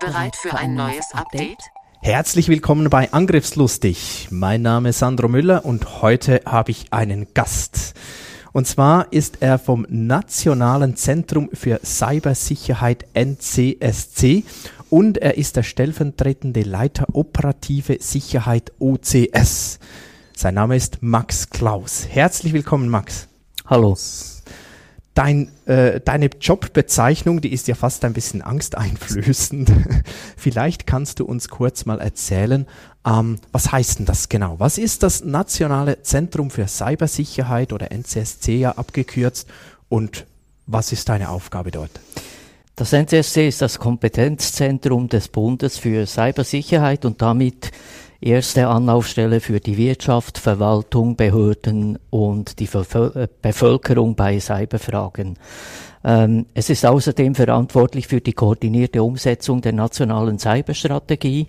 Bereit für ein neues Update? Herzlich willkommen bei Angriffslustig. Mein Name ist Sandro Müller und heute habe ich einen Gast. Und zwar ist er vom Nationalen Zentrum für Cybersicherheit NCSC und er ist der stellvertretende Leiter operative Sicherheit OCS. Sein Name ist Max Klaus. Herzlich willkommen, Max. Hallo. Dein, äh, deine Jobbezeichnung, die ist ja fast ein bisschen angsteinflößend. Vielleicht kannst du uns kurz mal erzählen, ähm, was heißt denn das genau? Was ist das Nationale Zentrum für Cybersicherheit oder NCSC ja abgekürzt und was ist deine Aufgabe dort? Das NCSC ist das Kompetenzzentrum des Bundes für Cybersicherheit und damit erste Anlaufstelle für die Wirtschaft, Verwaltung, Behörden und die äh, Bevölkerung bei Cyberfragen. Ähm, es ist außerdem verantwortlich für die koordinierte Umsetzung der nationalen Cyberstrategie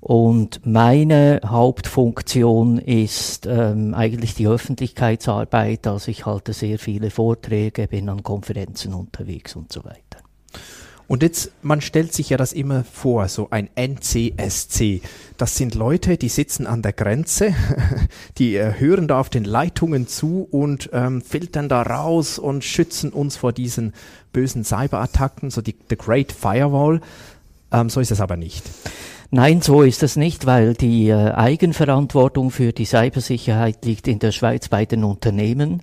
und meine Hauptfunktion ist ähm, eigentlich die Öffentlichkeitsarbeit. Also ich halte sehr viele Vorträge, bin an Konferenzen unterwegs und so weiter. Und jetzt, man stellt sich ja das immer vor, so ein NCSC. Das sind Leute, die sitzen an der Grenze, die äh, hören da auf den Leitungen zu und ähm, filtern da raus und schützen uns vor diesen bösen Cyberattacken, so die the Great Firewall. Ähm, so ist es aber nicht. Nein, so ist es nicht, weil die äh, Eigenverantwortung für die Cybersicherheit liegt in der Schweiz bei den Unternehmen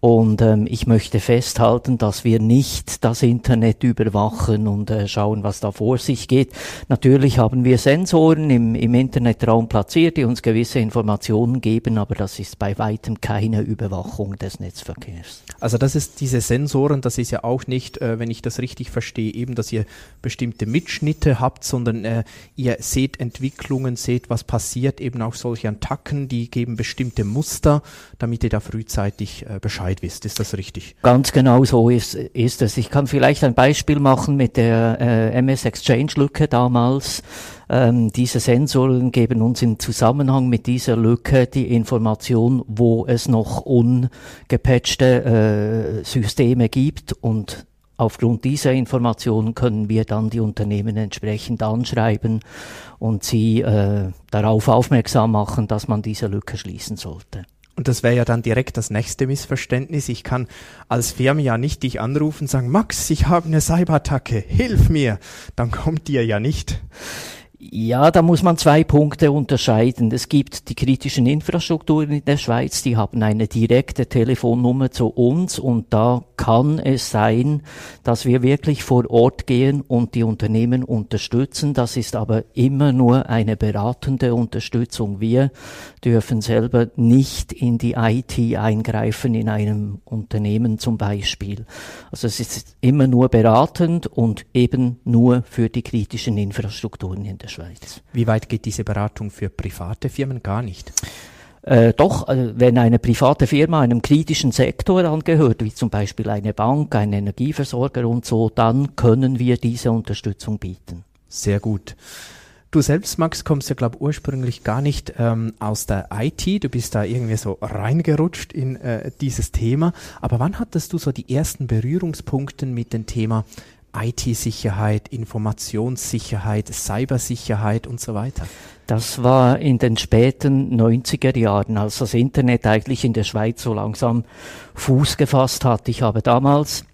und ähm, ich möchte festhalten, dass wir nicht das Internet überwachen und äh, schauen, was da vor sich geht. Natürlich haben wir Sensoren im, im Internetraum platziert, die uns gewisse Informationen geben, aber das ist bei weitem keine Überwachung des Netzverkehrs. Also das ist diese Sensoren, das ist ja auch nicht, äh, wenn ich das richtig verstehe, eben, dass ihr bestimmte Mitschnitte habt, sondern äh, ihr seht Entwicklungen, seht, was passiert, eben auch solche Attacken, die geben bestimmte Muster, damit ihr da frühzeitig äh, Bescheid Bescheid wisst. Ist das richtig? Ganz genau so ist, ist es. Ich kann vielleicht ein Beispiel machen mit der äh, MS Exchange Lücke damals. Ähm, diese Sensoren geben uns im Zusammenhang mit dieser Lücke die Information, wo es noch ungepatchte äh, Systeme gibt und Aufgrund dieser Informationen können wir dann die Unternehmen entsprechend anschreiben und sie äh, darauf aufmerksam machen, dass man diese Lücke schließen sollte. Und das wäre ja dann direkt das nächste Missverständnis. Ich kann als Firma ja nicht dich anrufen und sagen, Max, ich habe eine Cyberattacke, hilf mir. Dann kommt dir ja nicht. Ja, da muss man zwei Punkte unterscheiden. Es gibt die kritischen Infrastrukturen in der Schweiz, die haben eine direkte Telefonnummer zu uns und da kann es sein, dass wir wirklich vor Ort gehen und die Unternehmen unterstützen. Das ist aber immer nur eine beratende Unterstützung. Wir dürfen selber nicht in die IT eingreifen in einem Unternehmen zum Beispiel. Also es ist immer nur beratend und eben nur für die kritischen Infrastrukturen in der Schweiz. Schweiz. Wie weit geht diese Beratung für private Firmen? Gar nicht. Äh, doch, äh, wenn eine private Firma einem kritischen Sektor angehört, wie zum Beispiel eine Bank, ein Energieversorger und so, dann können wir diese Unterstützung bieten. Sehr gut. Du selbst, Max, kommst ja, glaube ursprünglich gar nicht ähm, aus der IT. Du bist da irgendwie so reingerutscht in äh, dieses Thema. Aber wann hattest du so die ersten Berührungspunkte mit dem Thema IT-Sicherheit, Informationssicherheit, Cybersicherheit und so weiter? Das war in den späten 90er Jahren, als das Internet eigentlich in der Schweiz so langsam Fuß gefasst hat. Ich habe damals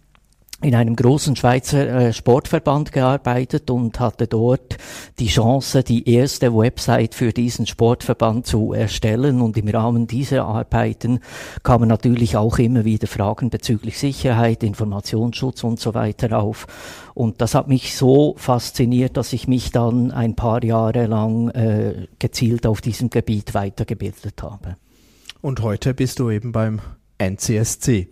in einem großen Schweizer äh, Sportverband gearbeitet und hatte dort die Chance, die erste Website für diesen Sportverband zu erstellen. Und im Rahmen dieser Arbeiten kamen natürlich auch immer wieder Fragen bezüglich Sicherheit, Informationsschutz und so weiter auf. Und das hat mich so fasziniert, dass ich mich dann ein paar Jahre lang äh, gezielt auf diesem Gebiet weitergebildet habe. Und heute bist du eben beim NCSC.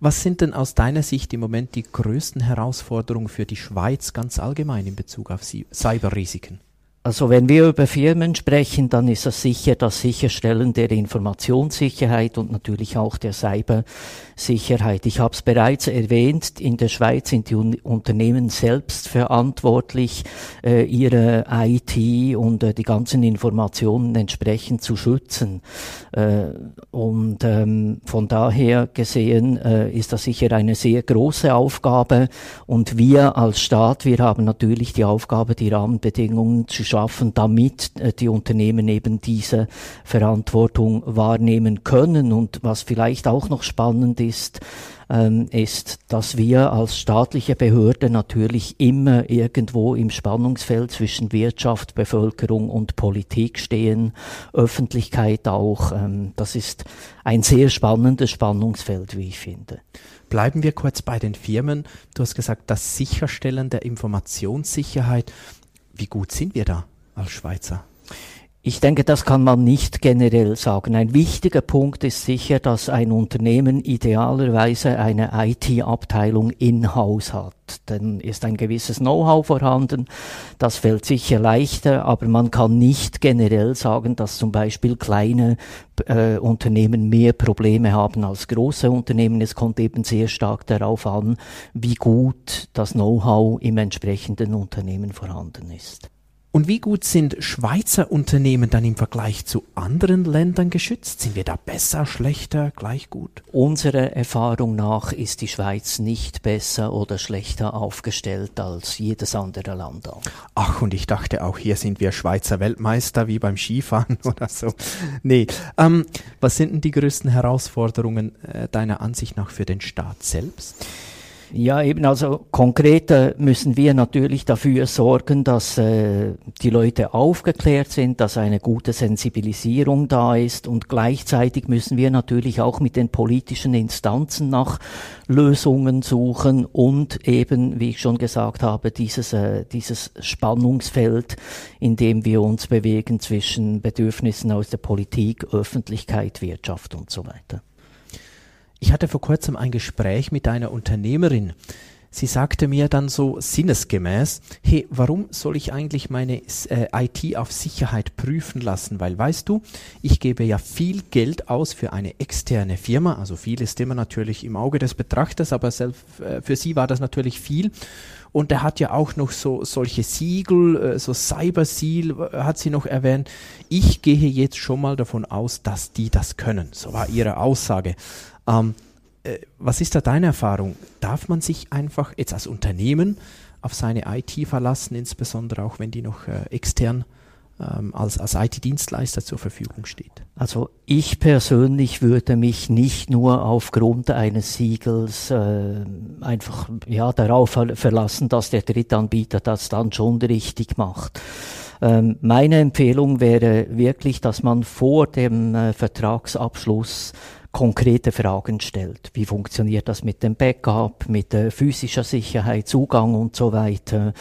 Was sind denn aus deiner Sicht im Moment die größten Herausforderungen für die Schweiz ganz allgemein in Bezug auf Cyberrisiken? Also wenn wir über Firmen sprechen, dann ist es sicher das Sicherstellen der Informationssicherheit und natürlich auch der Cybersicherheit. Ich habe es bereits erwähnt, in der Schweiz sind die Unternehmen selbst verantwortlich, äh, ihre IT und äh, die ganzen Informationen entsprechend zu schützen. Äh, und ähm, von daher gesehen äh, ist das sicher eine sehr große Aufgabe. Und wir als Staat, wir haben natürlich die Aufgabe, die Rahmenbedingungen zu schaffen, damit äh, die Unternehmen eben diese Verantwortung wahrnehmen können. Und was vielleicht auch noch spannend ist, ähm, ist, dass wir als staatliche Behörde natürlich immer irgendwo im Spannungsfeld zwischen Wirtschaft, Bevölkerung und Politik stehen, Öffentlichkeit auch. Ähm, das ist ein sehr spannendes Spannungsfeld, wie ich finde. Bleiben wir kurz bei den Firmen. Du hast gesagt, das Sicherstellen der Informationssicherheit. Wie gut sind wir da als Schweizer? Ich denke, das kann man nicht generell sagen. Ein wichtiger Punkt ist sicher, dass ein Unternehmen idealerweise eine IT-Abteilung in-house hat. Dann ist ein gewisses Know-how vorhanden. Das fällt sicher leichter, aber man kann nicht generell sagen, dass zum Beispiel kleine äh, Unternehmen mehr Probleme haben als große Unternehmen. Es kommt eben sehr stark darauf an, wie gut das Know-how im entsprechenden Unternehmen vorhanden ist. Und wie gut sind Schweizer Unternehmen dann im Vergleich zu anderen Ländern geschützt? Sind wir da besser, schlechter, gleich gut? Unserer Erfahrung nach ist die Schweiz nicht besser oder schlechter aufgestellt als jedes andere Land auch. Ach, und ich dachte auch, hier sind wir Schweizer Weltmeister wie beim Skifahren oder so. Nee, ähm, was sind denn die größten Herausforderungen äh, deiner Ansicht nach für den Staat selbst? Ja, eben, also konkret äh, müssen wir natürlich dafür sorgen, dass äh, die Leute aufgeklärt sind, dass eine gute Sensibilisierung da ist und gleichzeitig müssen wir natürlich auch mit den politischen Instanzen nach Lösungen suchen und eben, wie ich schon gesagt habe, dieses, äh, dieses Spannungsfeld, in dem wir uns bewegen zwischen Bedürfnissen aus der Politik, Öffentlichkeit, Wirtschaft und so weiter. Ich hatte vor kurzem ein Gespräch mit einer Unternehmerin. Sie sagte mir dann so sinnesgemäß, hey, warum soll ich eigentlich meine äh, IT auf Sicherheit prüfen lassen? Weil weißt du, ich gebe ja viel Geld aus für eine externe Firma, also viel ist immer natürlich im Auge des Betrachters, aber selbst, äh, für sie war das natürlich viel. Und er hat ja auch noch so solche Siegel, äh, so Cyber Seal äh, hat sie noch erwähnt. Ich gehe jetzt schon mal davon aus, dass die das können. So war ihre Aussage. Ähm, äh, was ist da deine Erfahrung? Darf man sich einfach jetzt als Unternehmen auf seine IT verlassen, insbesondere auch wenn die noch äh, extern ähm, als, als IT-Dienstleister zur Verfügung steht? Also ich persönlich würde mich nicht nur aufgrund eines Siegels äh, einfach ja, darauf verlassen, dass der Drittanbieter das dann schon richtig macht. Ähm, meine Empfehlung wäre wirklich, dass man vor dem äh, Vertragsabschluss konkrete Fragen stellt. Wie funktioniert das mit dem Backup, mit äh, physischer Sicherheit, Zugang und so weiter.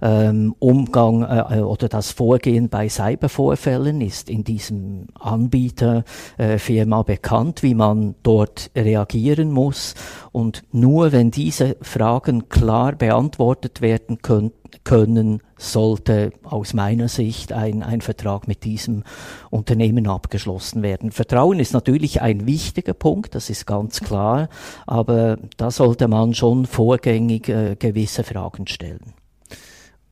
Ähm, Umgang äh, oder das Vorgehen bei Cybervorfällen ist in diesem Anbieterfirma äh, bekannt, wie man dort reagieren muss. Und nur wenn diese Fragen klar beantwortet werden können, können, sollte aus meiner Sicht ein, ein Vertrag mit diesem Unternehmen abgeschlossen werden. Vertrauen ist natürlich ein wichtiger Punkt, das ist ganz klar, aber da sollte man schon vorgängig äh, gewisse Fragen stellen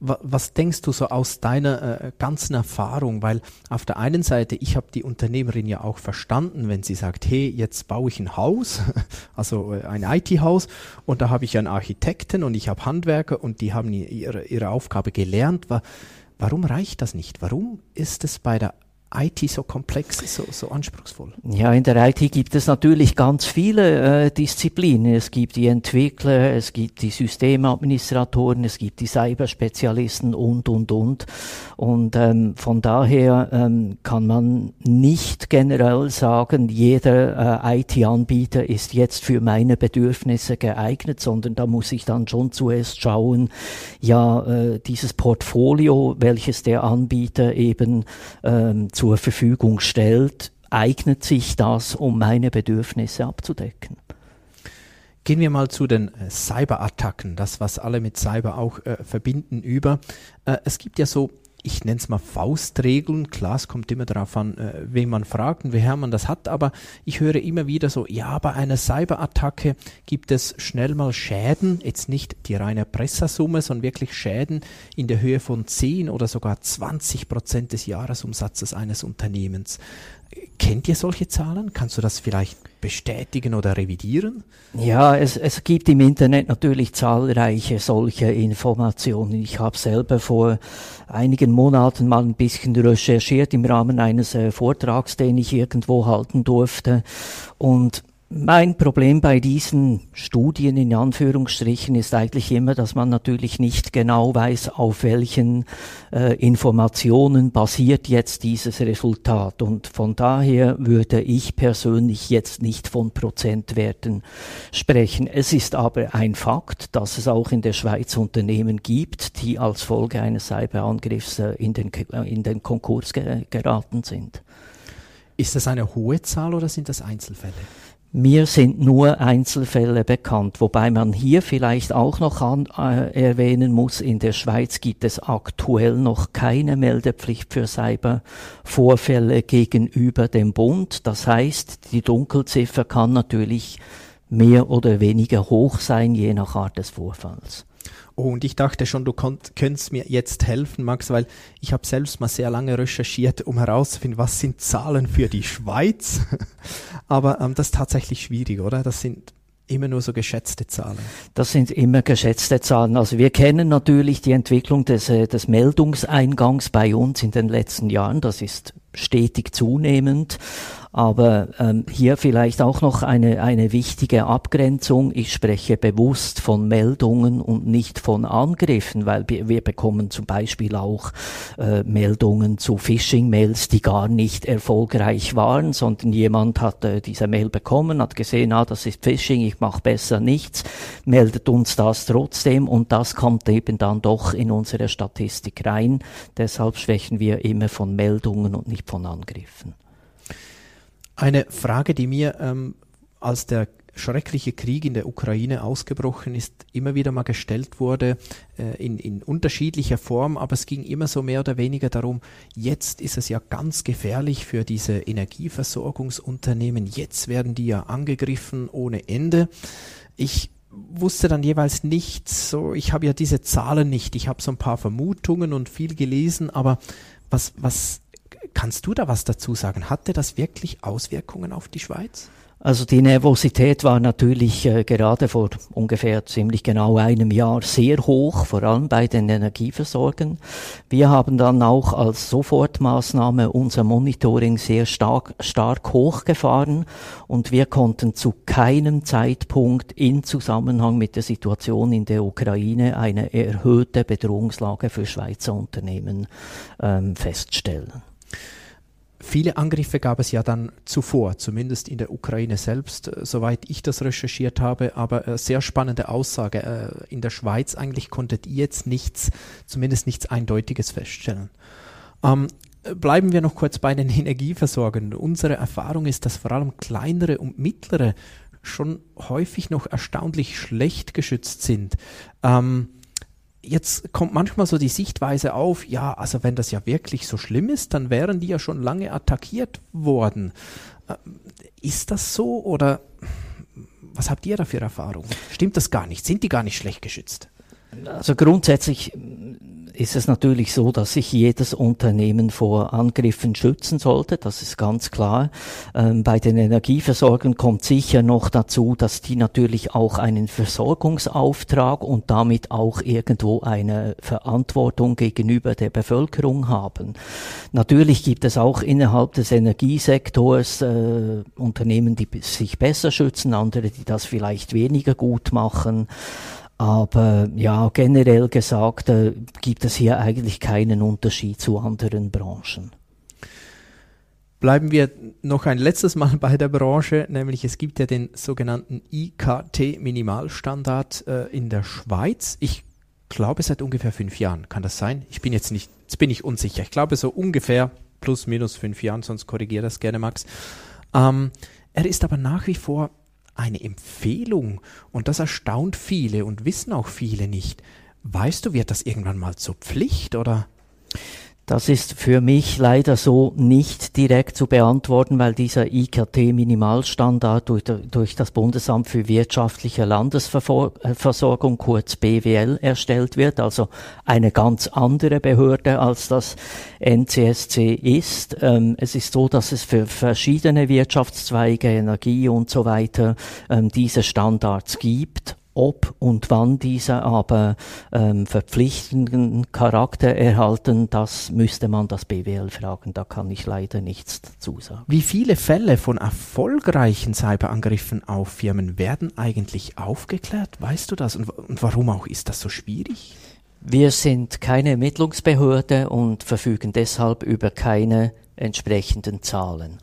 was denkst du so aus deiner äh, ganzen Erfahrung? Weil auf der einen Seite, ich habe die Unternehmerin ja auch verstanden, wenn sie sagt, hey, jetzt baue ich ein Haus, also äh, ein IT-Haus, und da habe ich einen Architekten und ich habe Handwerker und die haben ihre, ihre Aufgabe gelernt. Warum reicht das nicht? Warum ist es bei der IT so komplex so, so anspruchsvoll? Ja, in der IT gibt es natürlich ganz viele äh, Disziplinen. Es gibt die Entwickler, es gibt die Systemadministratoren, es gibt die Cyberspezialisten und, und, und. Und ähm, von daher ähm, kann man nicht generell sagen, jeder äh, IT-Anbieter ist jetzt für meine Bedürfnisse geeignet, sondern da muss ich dann schon zuerst schauen, ja, äh, dieses Portfolio, welches der Anbieter eben ähm, zur Verfügung stellt, eignet sich das, um meine Bedürfnisse abzudecken. Gehen wir mal zu den äh, Cyberattacken, das, was alle mit Cyber auch äh, verbinden, über. Äh, es gibt ja so ich nenne es mal Faustregeln. Klar, es kommt immer darauf an, äh, wen man fragt und woher man das hat, aber ich höre immer wieder so, ja, bei einer Cyberattacke gibt es schnell mal Schäden, jetzt nicht die reine Pressasumme, sondern wirklich Schäden in der Höhe von 10 oder sogar 20 Prozent des Jahresumsatzes eines Unternehmens. Kennt ihr solche Zahlen? Kannst du das vielleicht bestätigen oder revidieren? Ja, es, es gibt im Internet natürlich zahlreiche solche Informationen. Ich habe selber vor einigen Monaten mal ein bisschen recherchiert im Rahmen eines äh, Vortrags, den ich irgendwo halten durfte. Und mein Problem bei diesen Studien in Anführungsstrichen ist eigentlich immer, dass man natürlich nicht genau weiß, auf welchen äh, Informationen basiert jetzt dieses Resultat. Und von daher würde ich persönlich jetzt nicht von Prozentwerten sprechen. Es ist aber ein Fakt, dass es auch in der Schweiz Unternehmen gibt, die als Folge eines Cyberangriffs äh, in, den, äh, in den Konkurs ge geraten sind. Ist das eine hohe Zahl oder sind das Einzelfälle? Mir sind nur Einzelfälle bekannt, wobei man hier vielleicht auch noch an, äh, erwähnen muss, in der Schweiz gibt es aktuell noch keine Meldepflicht für Cybervorfälle gegenüber dem Bund. Das heißt, die Dunkelziffer kann natürlich mehr oder weniger hoch sein, je nach Art des Vorfalls. Und ich dachte schon, du könntest mir jetzt helfen, Max, weil ich habe selbst mal sehr lange recherchiert, um herauszufinden, was sind Zahlen für die Schweiz. Aber ähm, das ist tatsächlich schwierig, oder? Das sind immer nur so geschätzte Zahlen. Das sind immer geschätzte Zahlen. Also wir kennen natürlich die Entwicklung des, äh, des Meldungseingangs bei uns in den letzten Jahren. Das ist stetig zunehmend. Aber ähm, hier vielleicht auch noch eine, eine wichtige Abgrenzung. Ich spreche bewusst von Meldungen und nicht von Angriffen, weil wir, wir bekommen zum Beispiel auch äh, Meldungen zu Phishing-Mails, die gar nicht erfolgreich waren, sondern jemand hat äh, diese Mail bekommen, hat gesehen, ah, das ist Phishing, ich mache besser nichts, meldet uns das trotzdem und das kommt eben dann doch in unsere Statistik rein. Deshalb sprechen wir immer von Meldungen und nicht von Angriffen. Eine Frage, die mir ähm, als der schreckliche Krieg in der Ukraine ausgebrochen ist, immer wieder mal gestellt wurde, äh, in, in unterschiedlicher Form, aber es ging immer so mehr oder weniger darum, jetzt ist es ja ganz gefährlich für diese Energieversorgungsunternehmen, jetzt werden die ja angegriffen ohne Ende. Ich wusste dann jeweils nicht, so ich habe ja diese Zahlen nicht, ich habe so ein paar Vermutungen und viel gelesen, aber was, was Kannst du da was dazu sagen? Hatte das wirklich Auswirkungen auf die Schweiz? Also die Nervosität war natürlich äh, gerade vor ungefähr ziemlich genau einem Jahr sehr hoch, vor allem bei den Energieversorgern. Wir haben dann auch als Sofortmaßnahme unser Monitoring sehr stark, stark hochgefahren und wir konnten zu keinem Zeitpunkt in Zusammenhang mit der Situation in der Ukraine eine erhöhte Bedrohungslage für Schweizer Unternehmen ähm, feststellen. Viele Angriffe gab es ja dann zuvor, zumindest in der Ukraine selbst, äh, soweit ich das recherchiert habe. Aber äh, sehr spannende Aussage. Äh, in der Schweiz eigentlich konntet ihr jetzt nichts, zumindest nichts Eindeutiges feststellen. Ähm, bleiben wir noch kurz bei den Energieversorgern. Unsere Erfahrung ist, dass vor allem kleinere und mittlere schon häufig noch erstaunlich schlecht geschützt sind. Ähm, jetzt kommt manchmal so die Sichtweise auf, ja, also wenn das ja wirklich so schlimm ist, dann wären die ja schon lange attackiert worden. Äh, ist das so oder was habt ihr da für Erfahrungen? Stimmt das gar nicht? Sind die gar nicht schlecht geschützt? Also grundsätzlich ist es natürlich so, dass sich jedes Unternehmen vor Angriffen schützen sollte. Das ist ganz klar. Ähm, bei den Energieversorgern kommt sicher noch dazu, dass die natürlich auch einen Versorgungsauftrag und damit auch irgendwo eine Verantwortung gegenüber der Bevölkerung haben. Natürlich gibt es auch innerhalb des Energiesektors äh, Unternehmen, die sich besser schützen, andere, die das vielleicht weniger gut machen. Aber ja, generell gesagt äh, gibt es hier eigentlich keinen Unterschied zu anderen Branchen. Bleiben wir noch ein letztes Mal bei der Branche, nämlich es gibt ja den sogenannten IKT-Minimalstandard äh, in der Schweiz. Ich glaube seit ungefähr fünf Jahren, kann das sein? Ich bin jetzt nicht, jetzt bin ich unsicher. Ich glaube so ungefähr plus minus fünf Jahren, sonst korrigiere das gerne, Max. Ähm, er ist aber nach wie vor eine Empfehlung und das erstaunt viele und wissen auch viele nicht. Weißt du, wird das irgendwann mal zur Pflicht oder? Das ist für mich leider so nicht direkt zu beantworten, weil dieser IKT-Minimalstandard durch, durch, das Bundesamt für wirtschaftliche Landesversorgung, kurz BWL, erstellt wird, also eine ganz andere Behörde als das NCSC ist. Ähm, es ist so, dass es für verschiedene Wirtschaftszweige, Energie und so weiter ähm, diese Standards gibt ob und wann diese aber ähm, verpflichtenden Charakter erhalten, das müsste man das BWL fragen. Da kann ich leider nichts dazu sagen. Wie viele Fälle von erfolgreichen Cyberangriffen auf Firmen werden eigentlich aufgeklärt? Weißt du das? Und, und warum auch ist das so schwierig? Wir sind keine Ermittlungsbehörde und verfügen deshalb über keine entsprechenden Zahlen.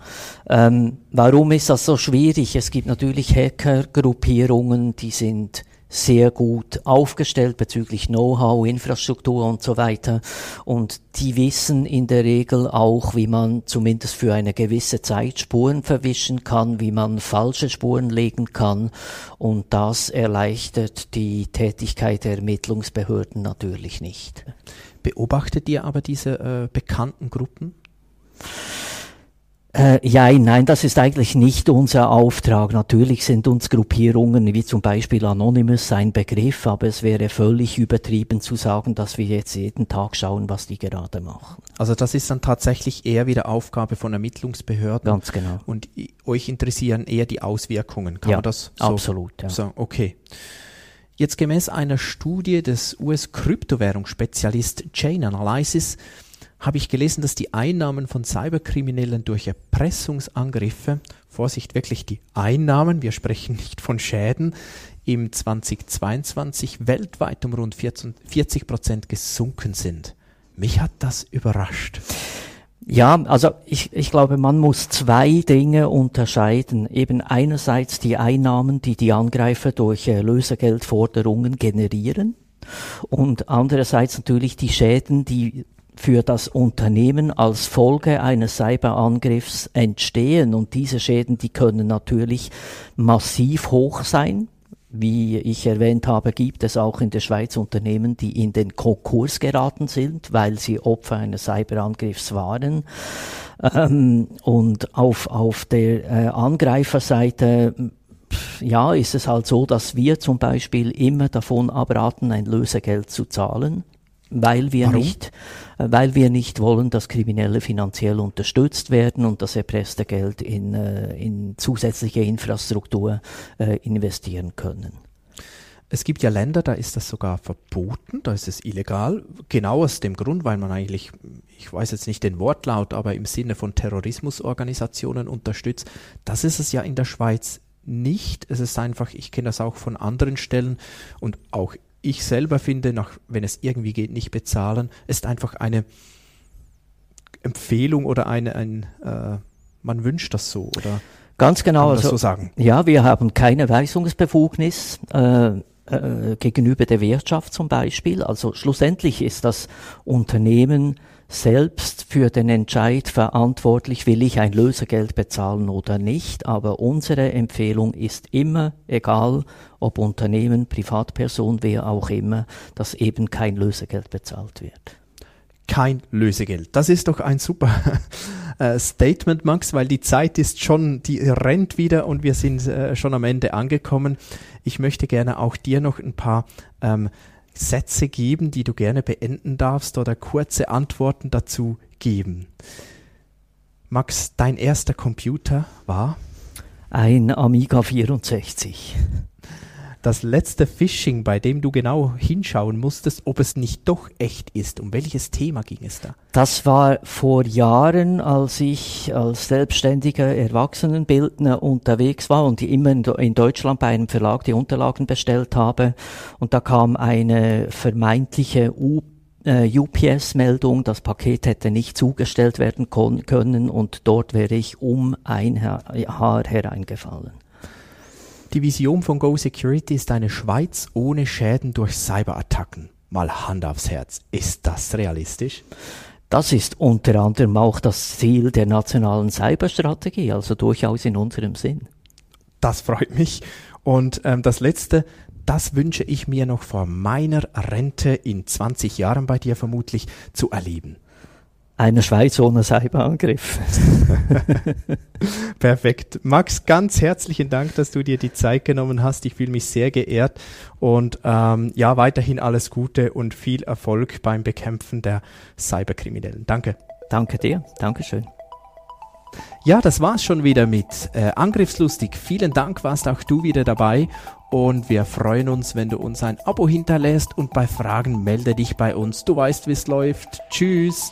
Ähm, warum ist das so schwierig? Es gibt natürlich Hackergruppierungen, die sind sehr gut aufgestellt bezüglich Know-how, Infrastruktur und so weiter. Und die wissen in der Regel auch, wie man zumindest für eine gewisse Zeit Spuren verwischen kann, wie man falsche Spuren legen kann. Und das erleichtert die Tätigkeit der Ermittlungsbehörden natürlich nicht. Beobachtet ihr aber diese äh, bekannten Gruppen? Äh, ja, nein, das ist eigentlich nicht unser Auftrag. Natürlich sind uns Gruppierungen wie zum Beispiel Anonymous ein Begriff, aber es wäre völlig übertrieben zu sagen, dass wir jetzt jeden Tag schauen, was die gerade machen. Also das ist dann tatsächlich eher wieder Aufgabe von Ermittlungsbehörden. Ganz genau. Und euch interessieren eher die Auswirkungen. Kann ja, man das so? Absolut. Ja. So, okay. Jetzt gemäß einer Studie des US-Kryptowährungsspezialist Chain Analysis habe ich gelesen, dass die Einnahmen von Cyberkriminellen durch Erpressungsangriffe, Vorsicht wirklich die Einnahmen, wir sprechen nicht von Schäden, im 2022 weltweit um rund 40 Prozent gesunken sind. Mich hat das überrascht. Ja, also ich, ich glaube, man muss zwei Dinge unterscheiden. Eben einerseits die Einnahmen, die die Angreifer durch äh, Lösegeldforderungen generieren und andererseits natürlich die Schäden, die für das Unternehmen als Folge eines Cyberangriffs entstehen. Und diese Schäden, die können natürlich massiv hoch sein. Wie ich erwähnt habe, gibt es auch in der Schweiz Unternehmen, die in den Konkurs geraten sind, weil sie Opfer eines Cyberangriffs waren. Ähm, und auf, auf der äh, Angreiferseite ja, ist es halt so, dass wir zum Beispiel immer davon abraten, ein Lösegeld zu zahlen weil wir Warum? nicht, äh, weil wir nicht wollen, dass Kriminelle finanziell unterstützt werden und das erpresste Geld in, äh, in zusätzliche Infrastruktur äh, investieren können. Es gibt ja Länder, da ist das sogar verboten, da ist es illegal, genau aus dem Grund, weil man eigentlich, ich weiß jetzt nicht den Wortlaut, aber im Sinne von Terrorismusorganisationen unterstützt. Das ist es ja in der Schweiz nicht. Es ist einfach, ich kenne das auch von anderen Stellen und auch ich selber finde, nach, wenn es irgendwie geht, nicht bezahlen, ist einfach eine Empfehlung oder eine, ein, äh, man wünscht das so oder ganz genau. Also, so sagen? Ja, wir haben keine Weisungsbefugnis. Äh, äh, gegenüber der Wirtschaft zum Beispiel. Also schlussendlich ist das Unternehmen selbst für den Entscheid verantwortlich, will ich ein Lösegeld bezahlen oder nicht. Aber unsere Empfehlung ist immer, egal ob Unternehmen, Privatperson, wer auch immer, dass eben kein Lösegeld bezahlt wird. Kein Lösegeld. Das ist doch ein super äh, Statement, Max, weil die Zeit ist schon, die rennt wieder und wir sind äh, schon am Ende angekommen. Ich möchte gerne auch dir noch ein paar ähm, Sätze geben, die du gerne beenden darfst oder kurze Antworten dazu geben. Max, dein erster Computer war? Ein Amiga 64 das letzte Phishing, bei dem du genau hinschauen musstest, ob es nicht doch echt ist. Um welches Thema ging es da? Das war vor Jahren, als ich als selbstständiger Erwachsenenbildner unterwegs war und immer in Deutschland bei einem Verlag die Unterlagen bestellt habe. Und da kam eine vermeintliche U UPS-Meldung, äh, das Paket hätte nicht zugestellt werden können und dort wäre ich um ein Haar hereingefallen. Die Vision von Go Security ist eine Schweiz ohne Schäden durch Cyberattacken. Mal Hand aufs Herz. Ist das realistisch? Das ist unter anderem auch das Ziel der nationalen Cyberstrategie, also durchaus in unserem Sinn. Das freut mich. Und ähm, das Letzte, das wünsche ich mir noch vor meiner Rente in 20 Jahren bei dir vermutlich zu erleben. Eine Schweiz ohne Cyberangriff. Perfekt. Max, ganz herzlichen Dank, dass du dir die Zeit genommen hast. Ich fühle mich sehr geehrt und ähm, ja, weiterhin alles Gute und viel Erfolg beim Bekämpfen der Cyberkriminellen. Danke. Danke dir. Dankeschön. Ja, das war's schon wieder mit äh, Angriffslustig. Vielen Dank, warst auch du wieder dabei und wir freuen uns, wenn du uns ein Abo hinterlässt und bei Fragen melde dich bei uns. Du weißt, wie es läuft. Tschüss.